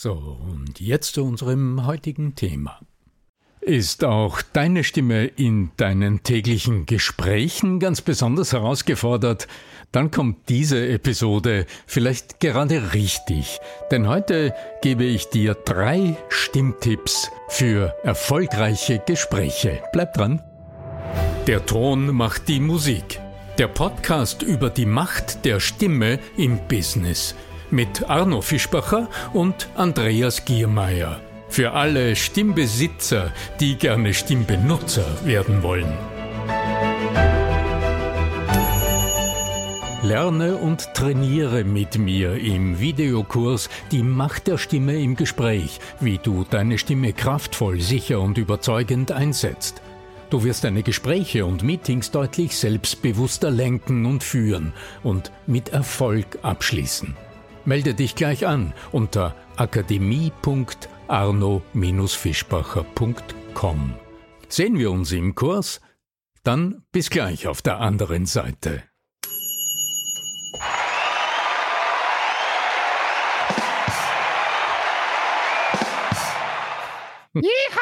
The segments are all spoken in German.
So, und jetzt zu unserem heutigen Thema. Ist auch deine Stimme in deinen täglichen Gesprächen ganz besonders herausgefordert? Dann kommt diese Episode vielleicht gerade richtig, denn heute gebe ich dir drei Stimmtipps für erfolgreiche Gespräche. Bleib dran. Der Ton macht die Musik. Der Podcast über die Macht der Stimme im Business mit Arno Fischbacher und Andreas Giermeier. Für alle Stimmbesitzer, die gerne Stimmbenutzer werden wollen. Lerne und trainiere mit mir im Videokurs Die Macht der Stimme im Gespräch, wie du deine Stimme kraftvoll, sicher und überzeugend einsetzt. Du wirst deine Gespräche und Meetings deutlich selbstbewusster lenken und führen und mit Erfolg abschließen. Melde dich gleich an unter akademie.arno-fischbacher.com. Sehen wir uns im Kurs? Dann bis gleich auf der anderen Seite. Jiha,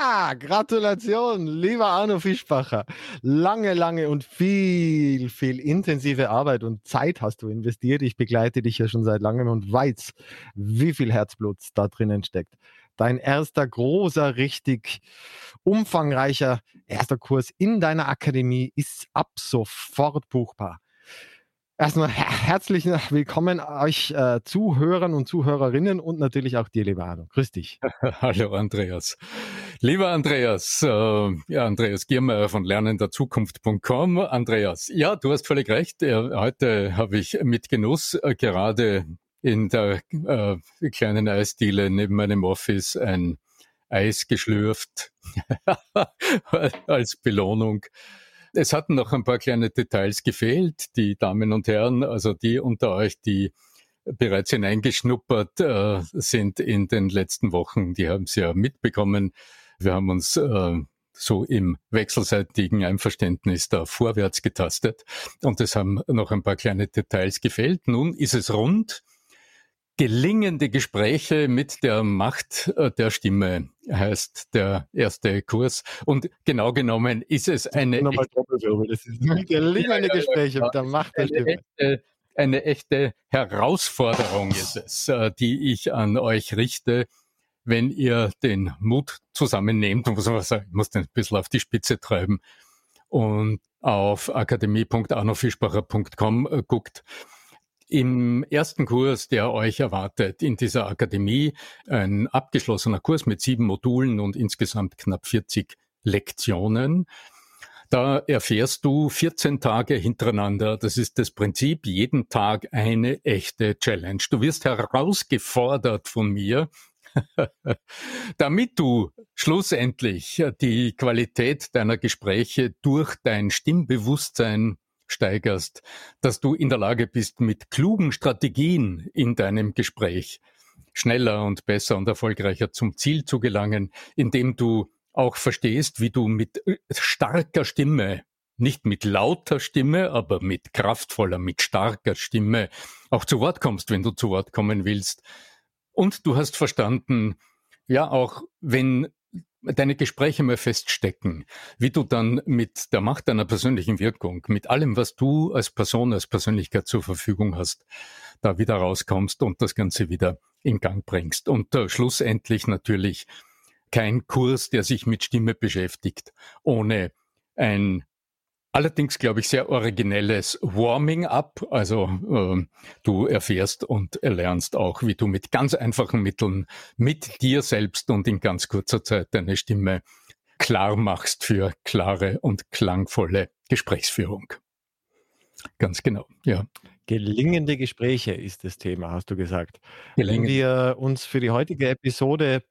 Gratulation, lieber Arno Fischbacher. Lange, lange und viel, viel intensive Arbeit und Zeit hast du investiert. Ich begleite dich ja schon seit langem und weiß, wie viel Herzblut da drinnen steckt. Dein erster großer, richtig umfangreicher erster Kurs in deiner Akademie ist ab sofort buchbar. Erstmal herzlich willkommen euch äh, Zuhörern und Zuhörerinnen und natürlich auch dir, lieber Arno. Grüß dich. Hallo Andreas. Lieber Andreas, äh, ja, Andreas Giermeier von lernenderzukunft.com. Andreas, ja, du hast völlig recht. Äh, heute habe ich mit Genuss äh, gerade in der äh, kleinen Eisdiele neben meinem Office ein Eis geschlürft als Belohnung. Es hatten noch ein paar kleine Details gefehlt, die Damen und Herren, also die unter euch, die bereits hineingeschnuppert äh, sind in den letzten Wochen, die haben es ja mitbekommen. Wir haben uns äh, so im wechselseitigen Einverständnis da vorwärts getastet und es haben noch ein paar kleine Details gefehlt. Nun ist es rund Gelingende Gespräche mit der Macht äh, der Stimme heißt der erste Kurs. Und genau genommen ist es eine. Nochmal das ist gelingende Gespräche mit der Macht der Stimme. Echte, eine echte Herausforderung ist es, äh, die ich an euch richte, wenn ihr den Mut zusammennehmt und muss ich muss den ein bisschen auf die Spitze treiben und auf akademie.arnofischbacher.com äh, guckt im ersten Kurs, der euch erwartet in dieser Akademie, ein abgeschlossener Kurs mit sieben Modulen und insgesamt knapp 40 Lektionen. Da erfährst du 14 Tage hintereinander, das ist das Prinzip, jeden Tag eine echte Challenge. Du wirst herausgefordert von mir, damit du schlussendlich die Qualität deiner Gespräche durch dein Stimmbewusstsein steigerst, dass du in der Lage bist, mit klugen Strategien in deinem Gespräch schneller und besser und erfolgreicher zum Ziel zu gelangen, indem du auch verstehst, wie du mit äh, starker Stimme nicht mit lauter Stimme, aber mit kraftvoller, mit starker Stimme auch zu Wort kommst, wenn du zu Wort kommen willst. Und du hast verstanden, ja, auch wenn deine Gespräche mal feststecken, wie du dann mit der Macht deiner persönlichen Wirkung, mit allem, was du als Person, als Persönlichkeit zur Verfügung hast, da wieder rauskommst und das Ganze wieder in Gang bringst. Und äh, schlussendlich natürlich kein Kurs, der sich mit Stimme beschäftigt, ohne ein Allerdings, glaube ich, sehr originelles Warming-up. Also äh, du erfährst und erlernst auch, wie du mit ganz einfachen Mitteln mit dir selbst und in ganz kurzer Zeit deine Stimme klar machst für klare und klangvolle Gesprächsführung. Ganz genau, ja. Gelingende Gespräche ist das Thema, hast du gesagt. Gelingen. Wenn wir uns für die heutige Episode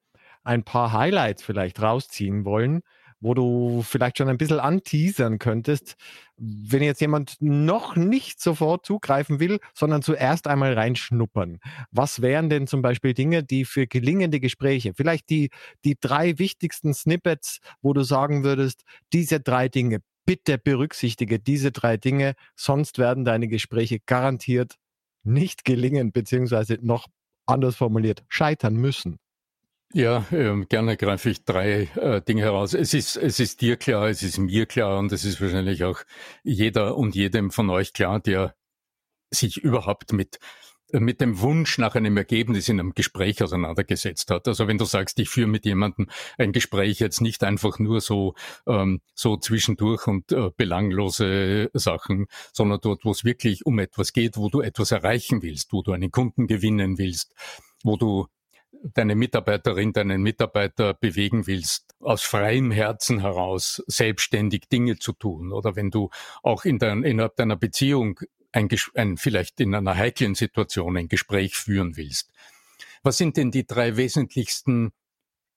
ein paar Highlights vielleicht rausziehen wollen, wo du vielleicht schon ein bisschen anteasern könntest, wenn jetzt jemand noch nicht sofort zugreifen will, sondern zuerst einmal reinschnuppern. Was wären denn zum Beispiel Dinge, die für gelingende Gespräche, vielleicht die, die drei wichtigsten Snippets, wo du sagen würdest, diese drei Dinge, bitte berücksichtige diese drei Dinge, sonst werden deine Gespräche garantiert nicht gelingen, beziehungsweise noch anders formuliert, scheitern müssen. Ja, ähm, gerne greife ich drei äh, Dinge heraus. Es ist, es ist dir klar, es ist mir klar und es ist wahrscheinlich auch jeder und jedem von euch klar, der sich überhaupt mit mit dem Wunsch nach einem Ergebnis in einem Gespräch auseinandergesetzt hat. Also wenn du sagst, ich führe mit jemandem ein Gespräch jetzt nicht einfach nur so ähm, so zwischendurch und äh, belanglose Sachen, sondern dort, wo es wirklich um etwas geht, wo du etwas erreichen willst, wo du einen Kunden gewinnen willst, wo du deine Mitarbeiterin, deinen Mitarbeiter bewegen willst, aus freiem Herzen heraus selbstständig Dinge zu tun oder wenn du auch in dein, innerhalb deiner Beziehung ein, ein, vielleicht in einer heiklen Situation ein Gespräch führen willst. Was sind denn die drei wesentlichsten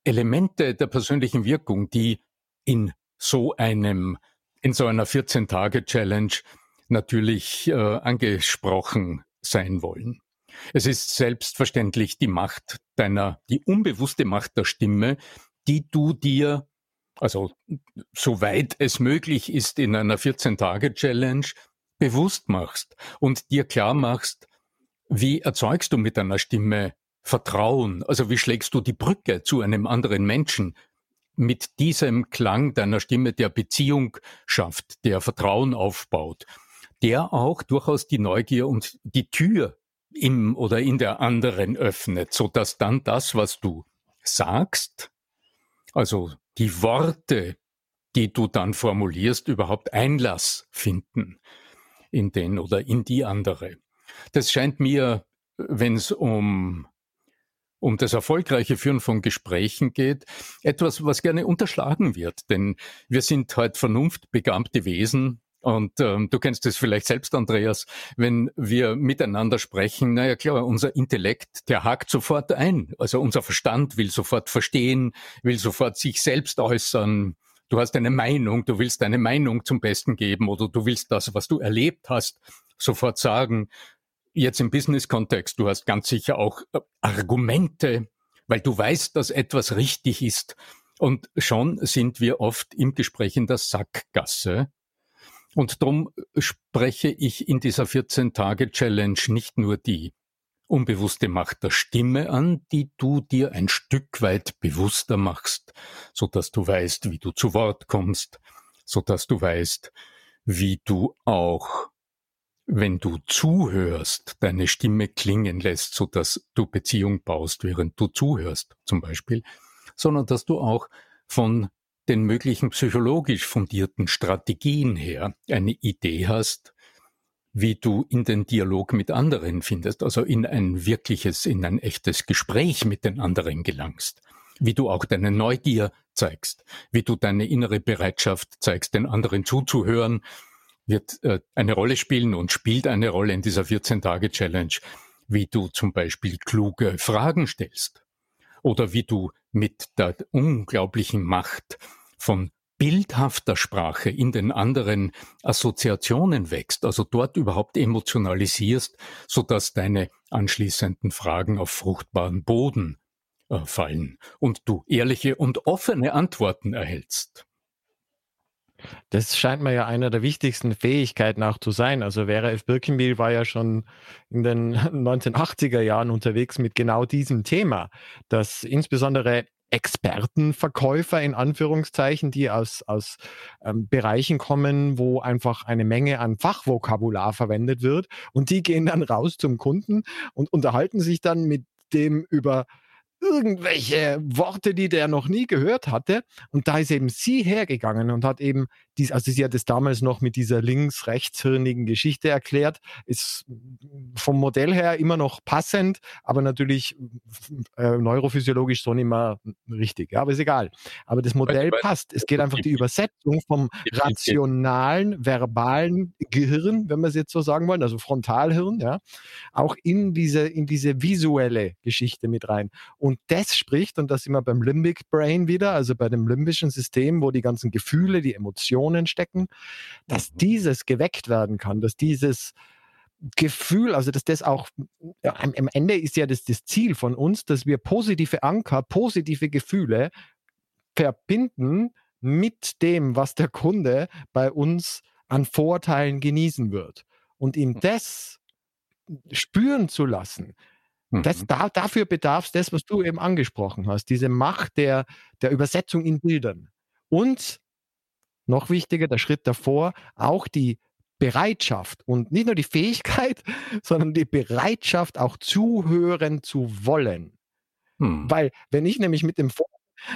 Elemente der persönlichen Wirkung, die in so einem, in so einer 14-Tage-Challenge natürlich äh, angesprochen sein wollen? Es ist selbstverständlich die Macht deiner, die unbewusste Macht der Stimme, die du dir, also soweit es möglich ist in einer 14-Tage-Challenge, bewusst machst und dir klar machst, wie erzeugst du mit deiner Stimme Vertrauen? Also wie schlägst du die Brücke zu einem anderen Menschen? Mit diesem Klang deiner Stimme, der Beziehung schafft, der Vertrauen aufbaut, der auch durchaus die Neugier und die Tür im oder in der anderen öffnet, so dass dann das, was du sagst, also die Worte, die du dann formulierst, überhaupt Einlass finden in den oder in die andere. Das scheint mir, wenn es um um das erfolgreiche Führen von Gesprächen geht, etwas, was gerne unterschlagen wird. Denn wir sind halt vernunftbegabte Wesen, und ähm, du kennst es vielleicht selbst, Andreas, wenn wir miteinander sprechen, naja klar, unser Intellekt, der hakt sofort ein. Also unser Verstand will sofort verstehen, will sofort sich selbst äußern. Du hast eine Meinung, du willst deine Meinung zum Besten geben oder du willst das, was du erlebt hast, sofort sagen. Jetzt im Business-Kontext, du hast ganz sicher auch äh, Argumente, weil du weißt, dass etwas richtig ist. Und schon sind wir oft im Gespräch in der Sackgasse und darum spreche ich in dieser 14-Tage-Challenge nicht nur die unbewusste Macht der Stimme an, die du dir ein Stück weit bewusster machst, so dass du weißt, wie du zu Wort kommst, so dass du weißt, wie du auch, wenn du zuhörst, deine Stimme klingen lässt, so dass du Beziehung baust, während du zuhörst, zum Beispiel, sondern dass du auch von den möglichen psychologisch fundierten Strategien her eine Idee hast, wie du in den Dialog mit anderen findest, also in ein wirkliches, in ein echtes Gespräch mit den anderen gelangst, wie du auch deine Neugier zeigst, wie du deine innere Bereitschaft zeigst, den anderen zuzuhören, wird äh, eine Rolle spielen und spielt eine Rolle in dieser 14-Tage-Challenge, wie du zum Beispiel kluge Fragen stellst oder wie du mit der unglaublichen Macht von bildhafter Sprache in den anderen Assoziationen wächst, also dort überhaupt emotionalisierst, so dass deine anschließenden Fragen auf fruchtbaren Boden äh, fallen und du ehrliche und offene Antworten erhältst. Das scheint mir ja einer der wichtigsten Fähigkeiten auch zu sein. Also Vera F. Birkenbiel war ja schon in den 1980er Jahren unterwegs mit genau diesem Thema, dass insbesondere Expertenverkäufer in Anführungszeichen, die aus, aus ähm, Bereichen kommen, wo einfach eine Menge an Fachvokabular verwendet wird. Und die gehen dann raus zum Kunden und unterhalten sich dann mit dem über irgendwelche Worte, die der noch nie gehört hatte. Und da ist eben sie hergegangen und hat eben dies, also sie hat es damals noch mit dieser links-rechtshirnigen Geschichte erklärt, ist vom Modell her immer noch passend, aber natürlich äh, neurophysiologisch so nicht mehr richtig. Ja, aber ist egal. Aber das Modell passt. Es geht einfach die Übersetzung vom rationalen, verbalen Gehirn, wenn wir es jetzt so sagen wollen, also Frontalhirn, ja, auch in diese, in diese visuelle Geschichte mit rein. Und das spricht, und das immer beim Limbic Brain wieder, also bei dem limbischen System, wo die ganzen Gefühle, die Emotionen, stecken, dass mhm. dieses geweckt werden kann, dass dieses Gefühl, also dass das auch ja, am, Ende ist ja das, das Ziel von uns, dass wir positive Anker, positive Gefühle verbinden mit dem, was der Kunde bei uns an Vorteilen genießen wird. Und ihm das spüren zu lassen, das, mhm. da, dafür bedarf es das, was du eben angesprochen hast, diese Macht der, der Übersetzung in Bildern. Und noch wichtiger, der Schritt davor, auch die Bereitschaft und nicht nur die Fähigkeit, sondern die Bereitschaft, auch zuhören zu wollen. Hm. Weil wenn ich nämlich mit dem,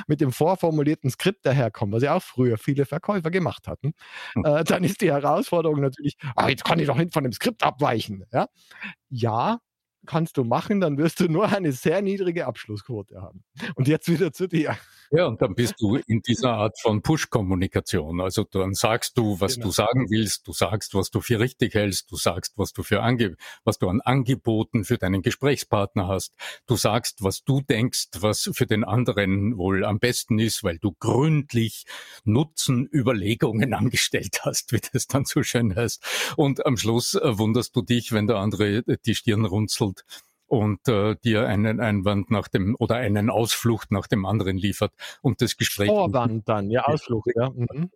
mit dem vorformulierten Skript daherkomme, was ja auch früher viele Verkäufer gemacht hatten, hm. äh, dann ist die Herausforderung natürlich, ah, jetzt kann ich doch nicht von dem Skript abweichen. Ja, ja kannst du machen, dann wirst du nur eine sehr niedrige Abschlussquote haben. Und jetzt wieder zu dir. Ja, und dann bist du in dieser Art von Push-Kommunikation. Also dann sagst du, was genau. du sagen willst, du sagst, was du für richtig hältst, du sagst, was du für Ange was du an Angeboten für deinen Gesprächspartner hast. Du sagst, was du denkst, was für den anderen wohl am besten ist, weil du gründlich Nutzenüberlegungen angestellt hast, wie das dann so schön heißt. Und am Schluss äh, wunderst du dich, wenn der andere äh, die Stirn runzelt und äh, dir einen Einwand nach dem oder einen Ausflucht nach dem anderen liefert und das Gespräch. Vorwand dann, ja, Ausflucht, ja. Mhm.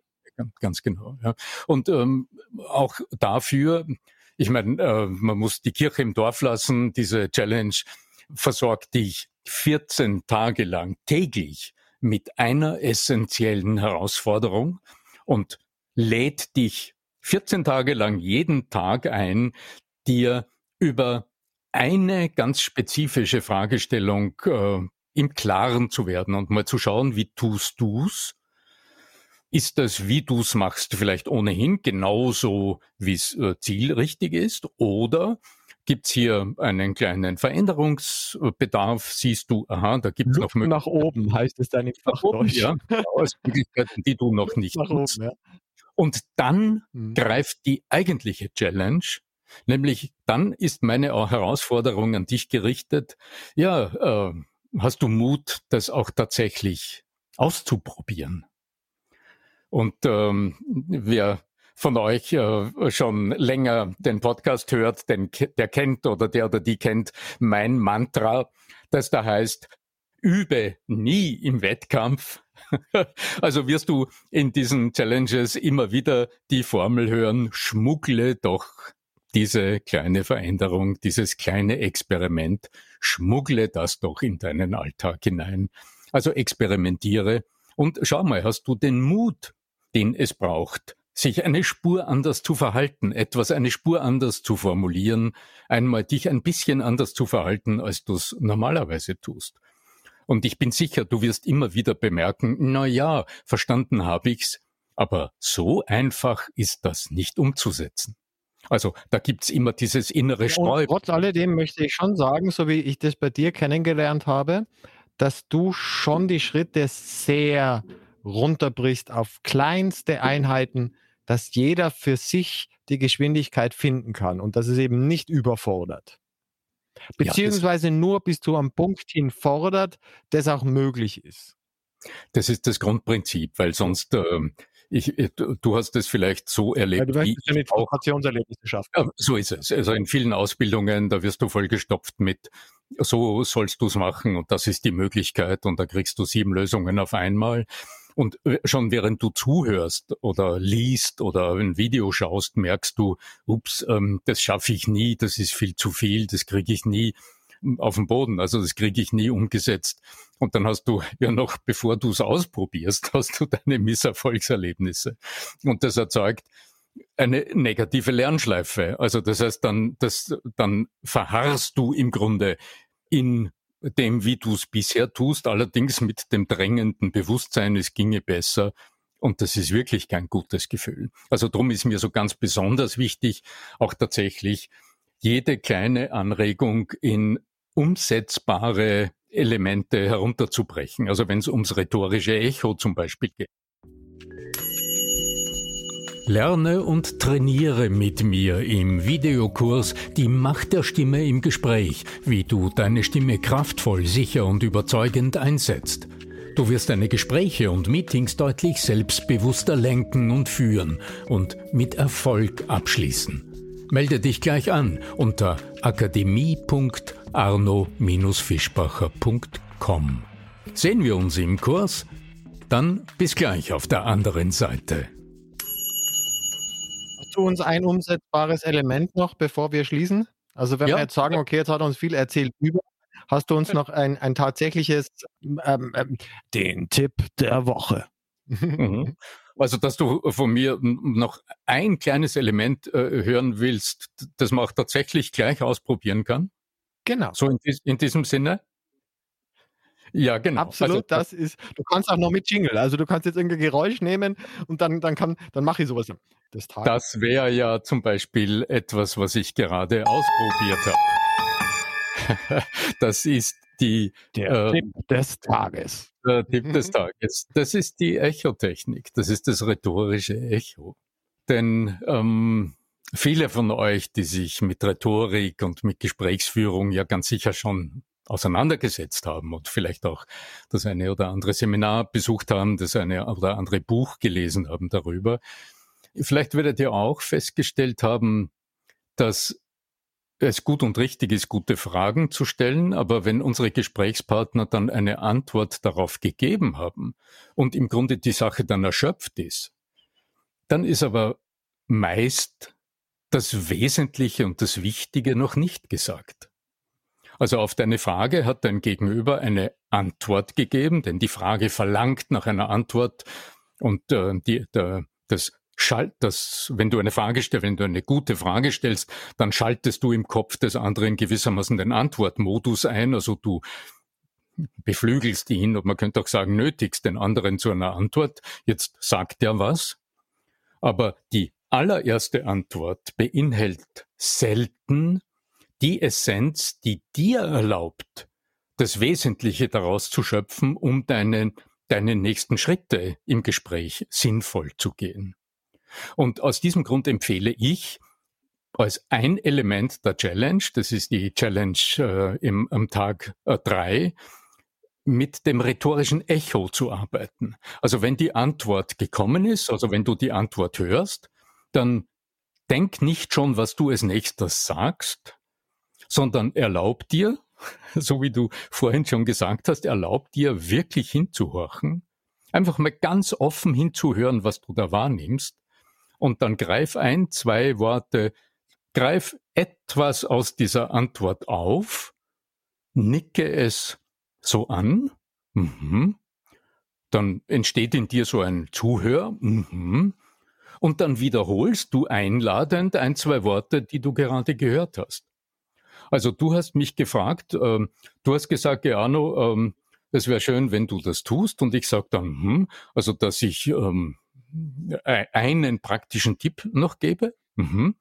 Ganz genau, ja. Und ähm, auch dafür, ich meine, äh, man muss die Kirche im Dorf lassen, diese Challenge versorgt dich 14 Tage lang täglich mit einer essentiellen Herausforderung und lädt dich 14 Tage lang jeden Tag ein, dir über eine ganz spezifische Fragestellung äh, im Klaren zu werden und mal zu schauen, wie tust du's? Ist das, wie du's machst, vielleicht ohnehin genauso, wie es äh, zielrichtig ist? Oder gibt's hier einen kleinen Veränderungsbedarf? Siehst du, aha, da gibt's Luft noch Möglichkeiten. nach oben heißt es dann im Fachdeutsch. Ja, aus Möglichkeiten, die du noch nicht nach. Oben, ja. Und dann hm. greift die eigentliche Challenge, Nämlich dann ist meine Herausforderung an dich gerichtet, ja, äh, hast du Mut, das auch tatsächlich auszuprobieren? Und ähm, wer von euch äh, schon länger den Podcast hört, den, der kennt oder der oder die kennt mein Mantra, das da heißt, übe nie im Wettkampf. also wirst du in diesen Challenges immer wieder die Formel hören, schmuggle doch diese kleine Veränderung, dieses kleine Experiment, schmuggle das doch in deinen Alltag hinein. Also experimentiere und schau mal, hast du den Mut, den es braucht, sich eine Spur anders zu verhalten, etwas eine Spur anders zu formulieren, einmal dich ein bisschen anders zu verhalten, als du es normalerweise tust. Und ich bin sicher, du wirst immer wieder bemerken, na ja, verstanden habe ich's, aber so einfach ist das nicht umzusetzen. Also da gibt's immer dieses innere Sträuben. trotz alledem möchte ich schon sagen, so wie ich das bei dir kennengelernt habe, dass du schon die Schritte sehr runterbrichst auf kleinste Einheiten, dass jeder für sich die Geschwindigkeit finden kann und dass es eben nicht überfordert. Beziehungsweise ja, nur bis zu einem Punkt hin fordert, das auch möglich ist. Das ist das Grundprinzip, weil sonst ähm, ich, äh, du hast es vielleicht so erlebt. Ja, du wie ja mit Frustrationserlebnisse schaffen. Ja, so ist es. Also in vielen Ausbildungen, da wirst du vollgestopft mit, so sollst du es machen und das ist die Möglichkeit und da kriegst du sieben Lösungen auf einmal. Und äh, schon während du zuhörst oder liest oder ein Video schaust, merkst du, ups, ähm, das schaffe ich nie, das ist viel zu viel, das kriege ich nie auf den Boden. Also das kriege ich nie umgesetzt. Und dann hast du ja noch, bevor du es ausprobierst, hast du deine Misserfolgserlebnisse. Und das erzeugt eine negative Lernschleife. Also das heißt, dann, das, dann verharrst du im Grunde in dem, wie du es bisher tust, allerdings mit dem drängenden Bewusstsein, es ginge besser. Und das ist wirklich kein gutes Gefühl. Also darum ist mir so ganz besonders wichtig, auch tatsächlich jede kleine Anregung in umsetzbare Elemente herunterzubrechen. Also wenn es ums rhetorische Echo zum Beispiel geht. Lerne und trainiere mit mir im Videokurs Die Macht der Stimme im Gespräch, wie du deine Stimme kraftvoll, sicher und überzeugend einsetzt. Du wirst deine Gespräche und Meetings deutlich selbstbewusster lenken und führen und mit Erfolg abschließen. Melde dich gleich an unter akademie.arno-fischbacher.com. Sehen wir uns im Kurs? Dann bis gleich auf der anderen Seite du uns ein umsetzbares Element noch, bevor wir schließen? Also wenn ja. wir jetzt sagen, okay, jetzt hat er uns viel erzählt über, hast du uns noch ein, ein tatsächliches, ähm, ähm, den Tipp der Woche? Mhm. Also, dass du von mir noch ein kleines Element äh, hören willst, das man auch tatsächlich gleich ausprobieren kann? Genau. So in, in diesem Sinne? Ja, genau. Absolut, also, das ist, du kannst auch noch mit Jingle, also du kannst jetzt irgendein Geräusch nehmen und dann, dann kann, dann mache ich sowas des Tages. Das wäre ja zum Beispiel etwas, was ich gerade ausprobiert habe. das ist die, der äh, Tipp des Tages. Der Tipp des. Tages. Das ist die Echotechnik. Das ist das rhetorische Echo. Denn ähm, viele von euch, die sich mit Rhetorik und mit Gesprächsführung ja ganz sicher schon auseinandergesetzt haben und vielleicht auch das eine oder andere Seminar besucht haben, das eine oder andere Buch gelesen haben darüber. Vielleicht werdet ihr auch festgestellt haben, dass es gut und richtig ist, gute Fragen zu stellen, aber wenn unsere Gesprächspartner dann eine Antwort darauf gegeben haben und im Grunde die Sache dann erschöpft ist, dann ist aber meist das Wesentliche und das Wichtige noch nicht gesagt. Also auf deine Frage hat dein Gegenüber eine Antwort gegeben, denn die Frage verlangt nach einer Antwort und äh, die, der, das schalt das, wenn du eine Frage stellst, wenn du eine gute Frage stellst, dann schaltest du im Kopf des anderen gewissermaßen den Antwortmodus ein, also du beflügelst ihn und man könnte auch sagen, nötigst den anderen zu einer Antwort. Jetzt sagt er was, aber die allererste Antwort beinhaltet selten die Essenz, die dir erlaubt, das Wesentliche daraus zu schöpfen, um deine, deine nächsten Schritte im Gespräch sinnvoll zu gehen. Und aus diesem Grund empfehle ich, als ein Element der Challenge, das ist die Challenge äh, im, am Tag äh, drei, mit dem rhetorischen Echo zu arbeiten. Also wenn die Antwort gekommen ist, also wenn du die Antwort hörst, dann denk nicht schon, was du als nächstes sagst, sondern erlaub dir, so wie du vorhin schon gesagt hast, erlaub dir wirklich hinzuhorchen, einfach mal ganz offen hinzuhören, was du da wahrnimmst, und dann greif ein, zwei Worte, greif etwas aus dieser Antwort auf, nicke es so an, mhm. dann entsteht in dir so ein Zuhör, mhm. Und dann wiederholst du einladend ein, zwei Worte, die du gerade gehört hast. Also du hast mich gefragt, ähm, du hast gesagt, Geano, ähm, es wäre schön, wenn du das tust. Und ich sage dann, hm, also dass ich ähm, e-, einen praktischen Tipp noch gebe. Mhm.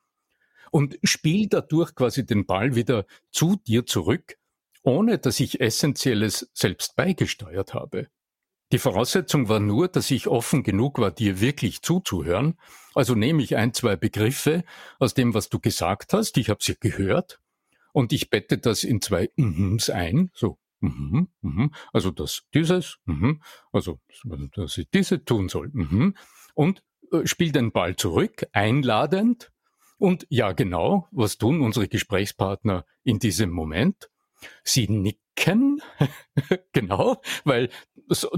Und spiel dadurch quasi den Ball wieder zu dir zurück, ohne dass ich Essentielles selbst beigesteuert habe. Die Voraussetzung war nur, dass ich offen genug war, dir wirklich zuzuhören. Also nehme ich ein, zwei Begriffe aus dem, was du gesagt hast. Ich habe sie gehört und ich bette das in zwei Mhms ein, so Mhm, mhm. Also dass dieses, mhm. also dass ich diese tun soll. Mhm. Und äh, spiel den Ball zurück, einladend. Und ja, genau, was tun unsere Gesprächspartner in diesem Moment? Sie nicken nicken, genau, weil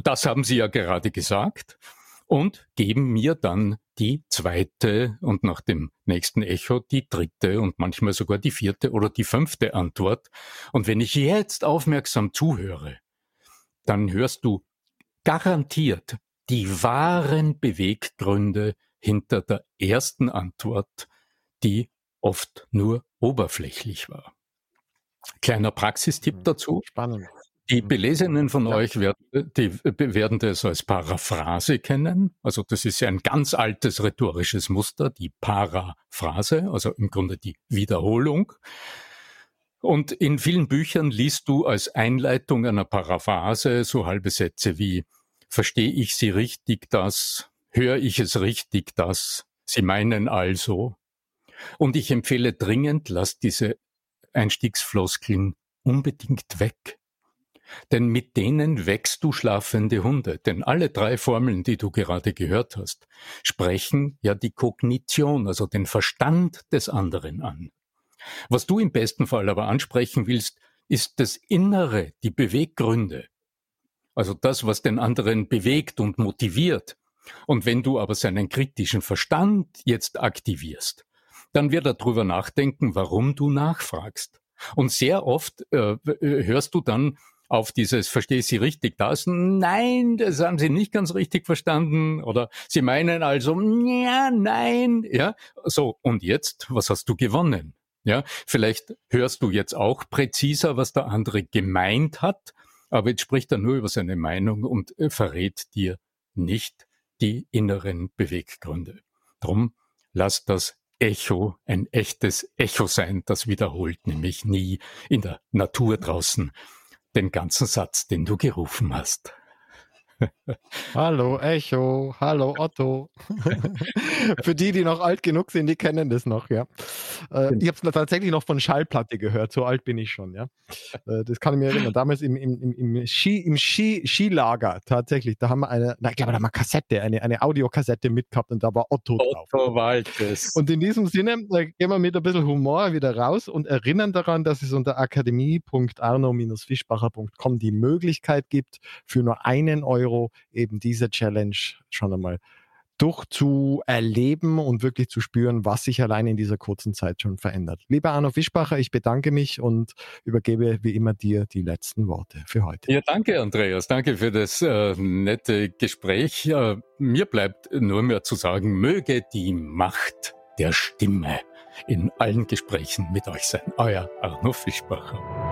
das haben Sie ja gerade gesagt, und geben mir dann die zweite und nach dem nächsten Echo die dritte und manchmal sogar die vierte oder die fünfte Antwort. Und wenn ich jetzt aufmerksam zuhöre, dann hörst du garantiert die wahren Beweggründe hinter der ersten Antwort, die oft nur oberflächlich war. Kleiner Praxistipp hm, dazu. Spannend. Die hm. Belesenen von ja. euch werden, die werden das als Paraphrase kennen. Also das ist ja ein ganz altes rhetorisches Muster, die Paraphrase, also im Grunde die Wiederholung. Und in vielen Büchern liest du als Einleitung einer Paraphrase so halbe Sätze wie Verstehe ich Sie richtig, das? Höre ich es richtig, das? Sie meinen also? Und ich empfehle dringend, lasst diese Einstiegsfloskeln unbedingt weg. Denn mit denen wächst du schlafende Hunde. Denn alle drei Formeln, die du gerade gehört hast, sprechen ja die Kognition, also den Verstand des anderen an. Was du im besten Fall aber ansprechen willst, ist das Innere, die Beweggründe. Also das, was den anderen bewegt und motiviert. Und wenn du aber seinen kritischen Verstand jetzt aktivierst, dann wird er darüber nachdenken, warum du nachfragst. Und sehr oft äh, äh hörst du dann auf dieses, verstehe Sie richtig das? Nein, das haben Sie nicht ganz richtig verstanden. Oder Sie meinen also, ja, nein, ja. So, und jetzt, was hast du gewonnen? Ja, vielleicht hörst du jetzt auch präziser, was der andere gemeint hat, aber jetzt spricht er nur über seine Meinung und äh, verrät dir nicht die inneren Beweggründe. Drum lass das Echo ein echtes Echo sein, das wiederholt nämlich nie in der Natur draußen den ganzen Satz, den du gerufen hast. hallo Echo, hallo Otto. Für die, die noch alt genug sind, die kennen das noch, ja. Äh, ich habe es tatsächlich noch von Schallplatte gehört, so alt bin ich schon, ja. Äh, das kann ich mir erinnern. Damals im, im, im, Ski, im Ski, Skilager tatsächlich, da haben wir eine, na, ich glaube, da haben wir Kassette, eine, eine Audiokassette mitgehabt und da war Otto, drauf. Otto Waltes. Und in diesem Sinne, da gehen wir mit ein bisschen Humor wieder raus und erinnern daran, dass es unter akademie.arno-fischbacher.com die Möglichkeit gibt, für nur einen Euro Euro eben diese Challenge schon einmal durchzuerleben und wirklich zu spüren, was sich allein in dieser kurzen Zeit schon verändert. Lieber Arno Fischbacher, ich bedanke mich und übergebe wie immer dir die letzten Worte für heute. Ja, danke Andreas, danke für das äh, nette Gespräch. Äh, mir bleibt nur mehr zu sagen, möge die Macht der Stimme in allen Gesprächen mit euch sein. Euer Arno Fischbacher.